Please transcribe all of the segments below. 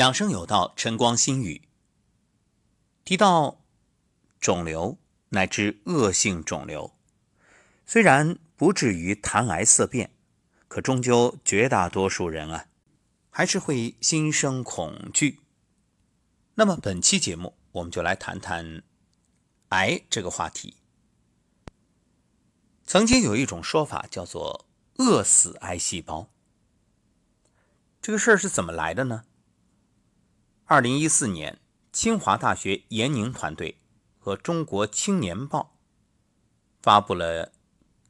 养生有道，晨光心语。提到肿瘤乃至恶性肿瘤，虽然不至于谈癌色变，可终究绝大多数人啊，还是会心生恐惧。那么本期节目，我们就来谈谈癌这个话题。曾经有一种说法叫做“饿死癌细胞”，这个事儿是怎么来的呢？二零一四年，清华大学研宁团队和中国青年报发布了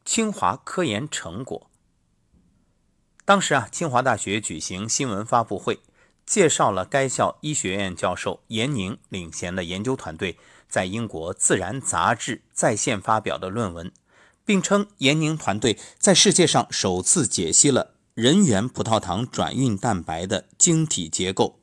清华科研成果。当时啊，清华大学举行新闻发布会，介绍了该校医学院教授严宁领衔的研究团队在英国《自然》杂志在线发表的论文，并称严宁团队在世界上首次解析了人源葡萄糖转运蛋白的晶体结构。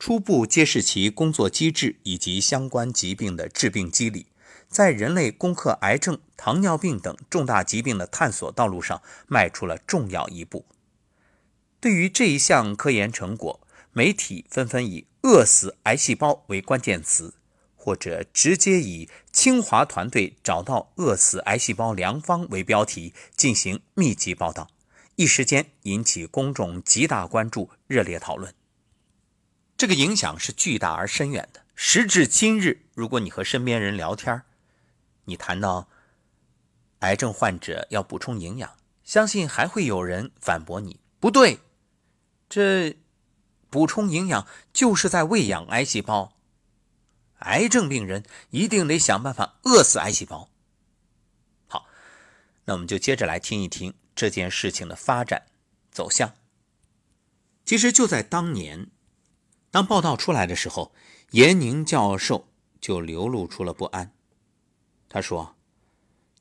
初步揭示其工作机制以及相关疾病的致病机理，在人类攻克癌症、糖尿病等重大疾病的探索道路上迈出了重要一步。对于这一项科研成果，媒体纷纷以“饿死癌细胞”为关键词，或者直接以“清华团队找到饿死癌细胞良方”为标题进行密集报道，一时间引起公众极大关注、热烈讨论。这个影响是巨大而深远的。时至今日，如果你和身边人聊天你谈到癌症患者要补充营养，相信还会有人反驳你不对。这补充营养就是在喂养癌细胞，癌症病人一定得想办法饿死癌细胞。好，那我们就接着来听一听这件事情的发展走向。其实就在当年。当报道出来的时候，严宁教授就流露出了不安。他说：“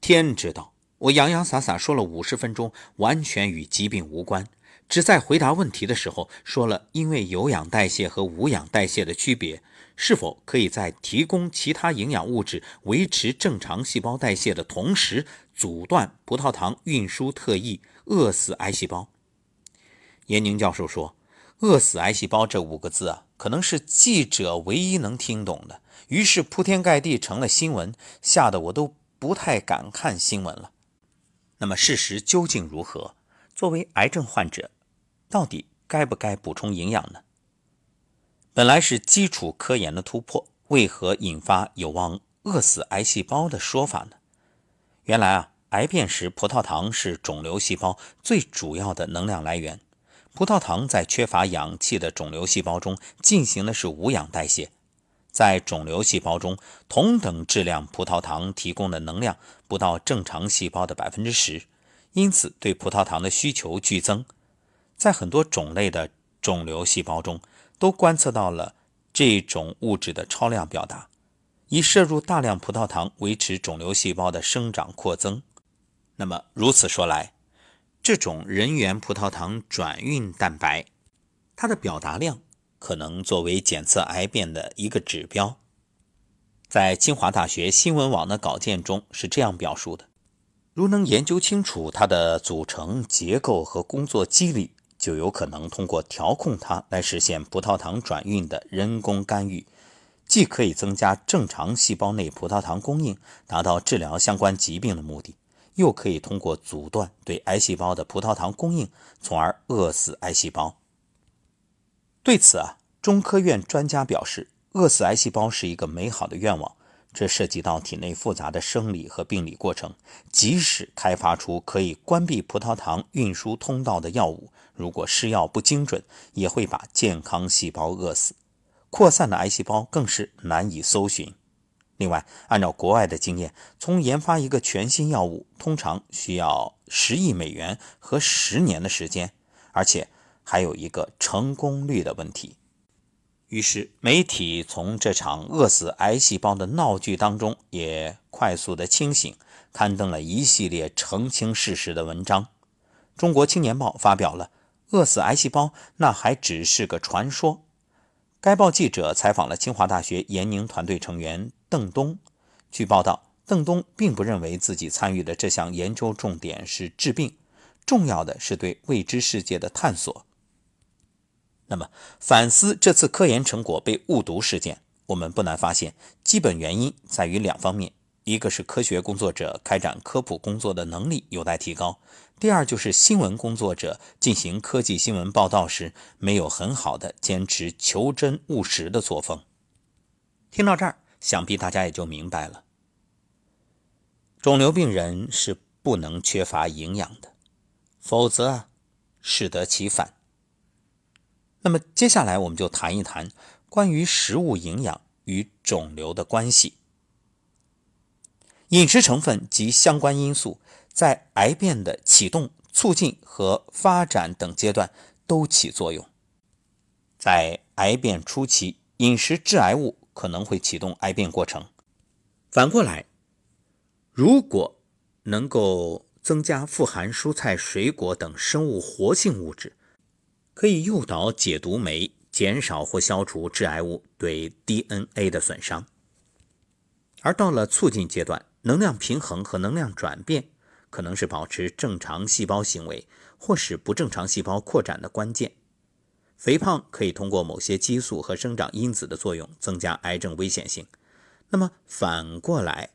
天知道，我洋洋洒洒说了五十分钟，完全与疾病无关，只在回答问题的时候说了，因为有氧代谢和无氧代谢的区别，是否可以在提供其他营养物质、维持正常细胞代谢的同时，阻断葡萄糖运输特异，饿死癌细胞？”严宁教授说。饿死癌细胞这五个字啊，可能是记者唯一能听懂的。于是铺天盖地成了新闻，吓得我都不太敢看新闻了。那么事实究竟如何？作为癌症患者，到底该不该补充营养呢？本来是基础科研的突破，为何引发有望饿死癌细胞的说法呢？原来啊，癌变时葡萄糖是肿瘤细胞最主要的能量来源。葡萄糖在缺乏氧气的肿瘤细胞中进行的是无氧代谢，在肿瘤细胞中，同等质量葡萄糖提供的能量不到正常细胞的百分之十，因此对葡萄糖的需求剧增。在很多种类的肿瘤细胞中，都观测到了这种物质的超量表达，以摄入大量葡萄糖维持肿瘤细胞的生长扩增。那么如此说来，这种人源葡萄糖转运蛋白，它的表达量可能作为检测癌变的一个指标。在清华大学新闻网的稿件中是这样表述的：如能研究清楚它的组成结构和工作机理，就有可能通过调控它来实现葡萄糖转运的人工干预，既可以增加正常细胞内葡萄糖供应，达到治疗相关疾病的目的。又可以通过阻断对癌细胞的葡萄糖供应，从而饿死癌细胞。对此啊，中科院专家表示，饿死癌细胞是一个美好的愿望。这涉及到体内复杂的生理和病理过程，即使开发出可以关闭葡萄糖运输通道的药物，如果施药不精准，也会把健康细胞饿死。扩散的癌细胞更是难以搜寻。另外，按照国外的经验，从研发一个全新药物通常需要十亿美元和十年的时间，而且还有一个成功率的问题。于是，媒体从这场饿死癌细胞的闹剧当中也快速的清醒，刊登了一系列澄清事实的文章。中国青年报发表了《饿死癌细胞那还只是个传说》。该报记者采访了清华大学研宁团队成员邓东。据报道，邓东并不认为自己参与的这项研究重点是治病，重要的是对未知世界的探索。那么，反思这次科研成果被误读事件，我们不难发现，基本原因在于两方面：一个是科学工作者开展科普工作的能力有待提高；第二就是新闻工作者进行科技新闻报道时，没有很好的坚持求真务实的作风。听到这儿，想必大家也就明白了，肿瘤病人是不能缺乏营养的，否则啊，适得其反。那么接下来我们就谈一谈关于食物营养与肿瘤的关系。饮食成分及相关因素在癌变的启动、促进和发展等阶段都起作用。在癌变初期，饮食致癌物可能会启动癌变过程。反过来，如果能够增加富含蔬菜、水果等生物活性物质。可以诱导解毒酶减少或消除致癌物对 DNA 的损伤，而到了促进阶段，能量平衡和能量转变可能是保持正常细胞行为或使不正常细胞扩展的关键。肥胖可以通过某些激素和生长因子的作用增加癌症危险性。那么反过来，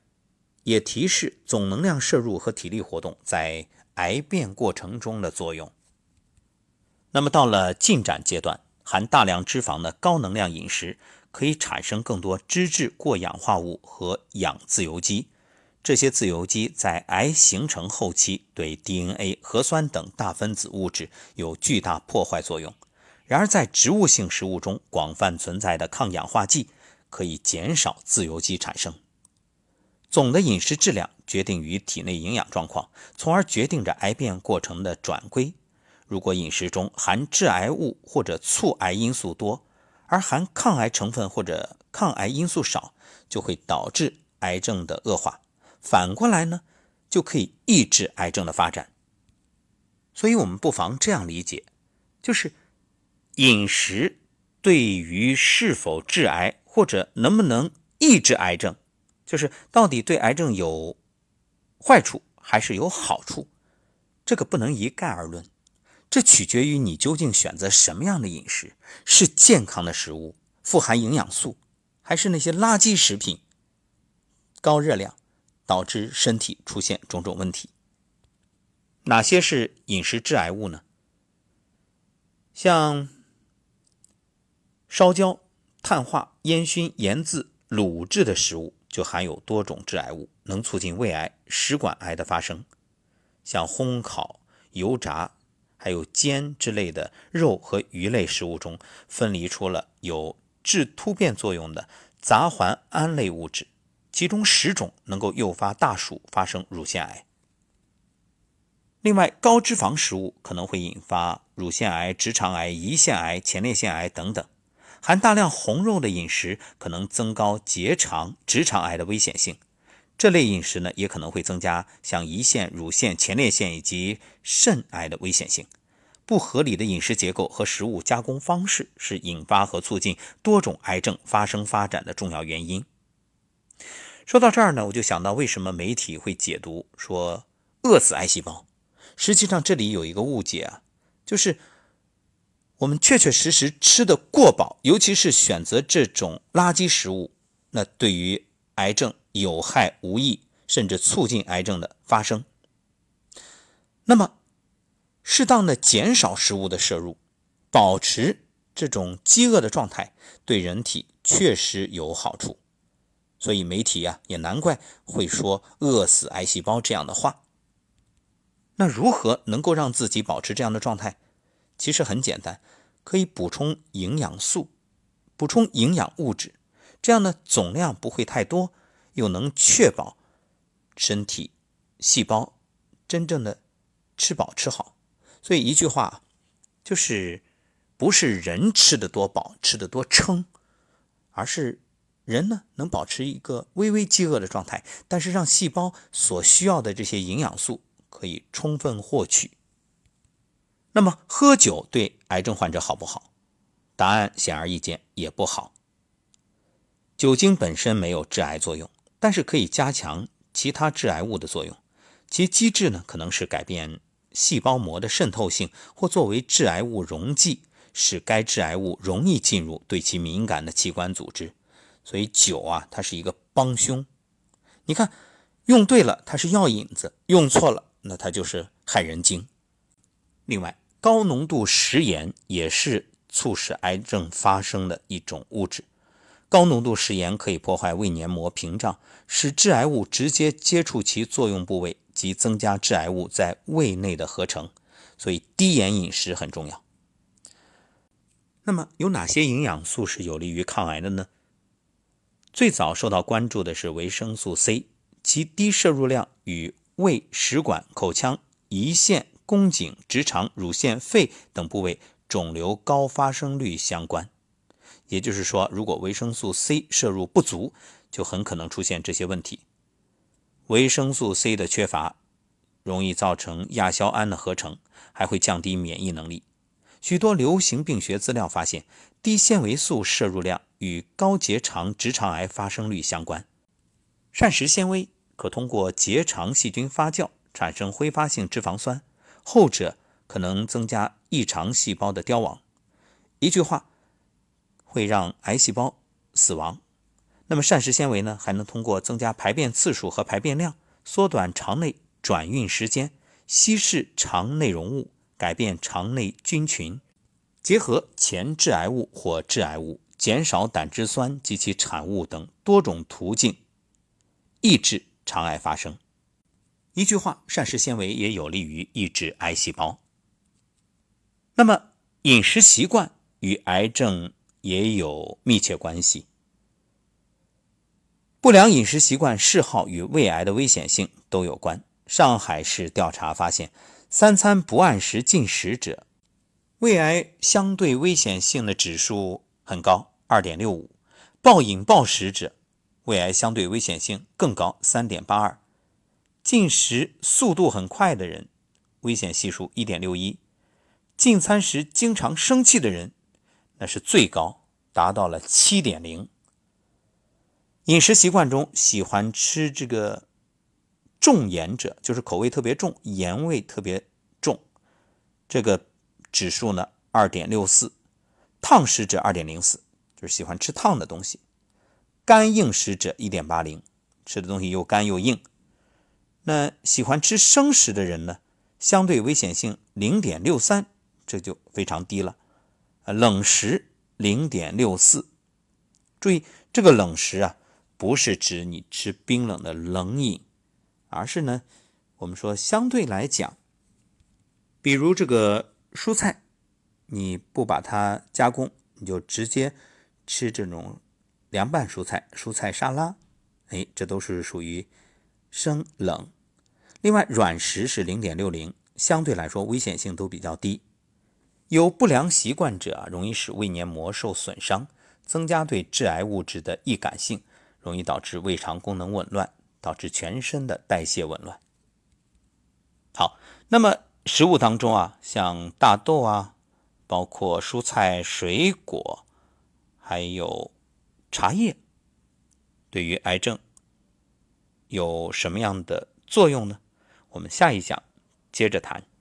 也提示总能量摄入和体力活动在癌变过程中的作用。那么到了进展阶段，含大量脂肪的高能量饮食可以产生更多脂质过氧化物和氧自由基。这些自由基在癌形成后期对 DNA、核酸等大分子物质有巨大破坏作用。然而，在植物性食物中广泛存在的抗氧化剂可以减少自由基产生。总的饮食质量决定于体内营养状况，从而决定着癌变过程的转归。如果饮食中含致癌物或者促癌因素多，而含抗癌成分或者抗癌因素少，就会导致癌症的恶化。反过来呢，就可以抑制癌症的发展。所以，我们不妨这样理解：就是饮食对于是否致癌或者能不能抑制癌症，就是到底对癌症有坏处还是有好处，这个不能一概而论。这取决于你究竟选择什么样的饮食，是健康的食物，富含营养素，还是那些垃圾食品，高热量，导致身体出现种种问题。哪些是饮食致癌物呢？像烧焦、碳化、烟熏、腌渍、卤制的食物就含有多种致癌物，能促进胃癌、食管癌的发生。像烘烤、油炸。还有煎之类的肉和鱼类食物中分离出了有致突变作用的杂环胺类物质，其中十种能够诱发大鼠发生乳腺癌。另外，高脂肪食物可能会引发乳腺癌、直肠癌、胰腺癌、前列腺癌等等。含大量红肉的饮食可能增高结肠、直肠癌的危险性。这类饮食呢，也可能会增加像胰腺、乳腺、前列腺以及肾癌的危险性。不合理的饮食结构和食物加工方式是引发和促进多种癌症发生发展的重要原因。说到这儿呢，我就想到为什么媒体会解读说饿死癌细胞？实际上这里有一个误解啊，就是我们确确实实吃的过饱，尤其是选择这种垃圾食物，那对于癌症。有害无益，甚至促进癌症的发生。那么，适当的减少食物的摄入，保持这种饥饿的状态，对人体确实有好处。所以媒体呀，也难怪会说“饿死癌细胞”这样的话。那如何能够让自己保持这样的状态？其实很简单，可以补充营养素，补充营养物质，这样呢，总量不会太多。又能确保身体细胞真正的吃饱吃好，所以一句话就是不是人吃的多饱吃的多撑，而是人呢能保持一个微微饥饿的状态，但是让细胞所需要的这些营养素可以充分获取。那么喝酒对癌症患者好不好？答案显而易见，也不好。酒精本身没有致癌作用。但是可以加强其他致癌物的作用，其机制呢可能是改变细胞膜的渗透性，或作为致癌物溶剂，使该致癌物容易进入对其敏感的器官组织。所以酒啊，它是一个帮凶。你看，用对了它是药引子，用错了那它就是害人精。另外，高浓度食盐也是促使癌症发生的一种物质。高浓度食盐可以破坏胃黏膜屏障，使致癌物直接接触其作用部位，及增加致癌物在胃内的合成。所以，低盐饮食很重要。那么，有哪些营养素是有利于抗癌的呢？最早受到关注的是维生素 C，其低摄入量与胃、食管、口腔、胰腺、宫颈、直肠、乳腺、肺等部位肿瘤高发生率相关。也就是说，如果维生素 C 摄入不足，就很可能出现这些问题。维生素 C 的缺乏容易造成亚硝胺的合成，还会降低免疫能力。许多流行病学资料发现，低纤维素摄入量。与高结肠直肠癌发生率相关。膳食纤维可通过结肠细菌发酵产生挥发性脂肪酸，后者可能增加异常细胞的凋亡。一句话，会让癌细胞死亡。那么膳食纤维呢，还能通过增加排便次数和排便量，缩短肠内转运时间，稀释肠内容物，改变肠内菌群，结合前致癌物或致癌物。减少胆汁酸及其产物等多种途径，抑制肠癌发生。一句话，膳食纤维也有利于抑制癌细胞。那么，饮食习惯与癌症也有密切关系。不良饮食习惯嗜好与胃癌的危险性都有关。上海市调查发现，三餐不按时进食者，胃癌相对危险性的指数很高。二点六五，暴饮暴食者，胃癌相对危险性更高，三点八二。进食速度很快的人，危险系数一点六一。进餐时经常生气的人，那是最高，达到了七点零。饮食习惯中喜欢吃这个重盐者，就是口味特别重，盐味特别重，这个指数呢二点六四。烫食者二点零四。就是喜欢吃烫的东西，干硬食者一点八零，吃的东西又干又硬。那喜欢吃生食的人呢，相对危险性零点六三，这就非常低了。冷食零点六四，注意这个冷食啊，不是指你吃冰冷的冷饮，而是呢，我们说相对来讲，比如这个蔬菜，你不把它加工，你就直接。吃这种凉拌蔬菜、蔬菜沙拉，哎，这都是属于生冷。另外，软食是零点六零，相对来说危险性都比较低。有不良习惯者啊，容易使胃黏膜受损伤，增加对致癌物质的易感性，容易导致胃肠功能紊乱，导致全身的代谢紊乱。好，那么食物当中啊，像大豆啊，包括蔬菜、水果。还有茶叶对于癌症有什么样的作用呢？我们下一讲接着谈。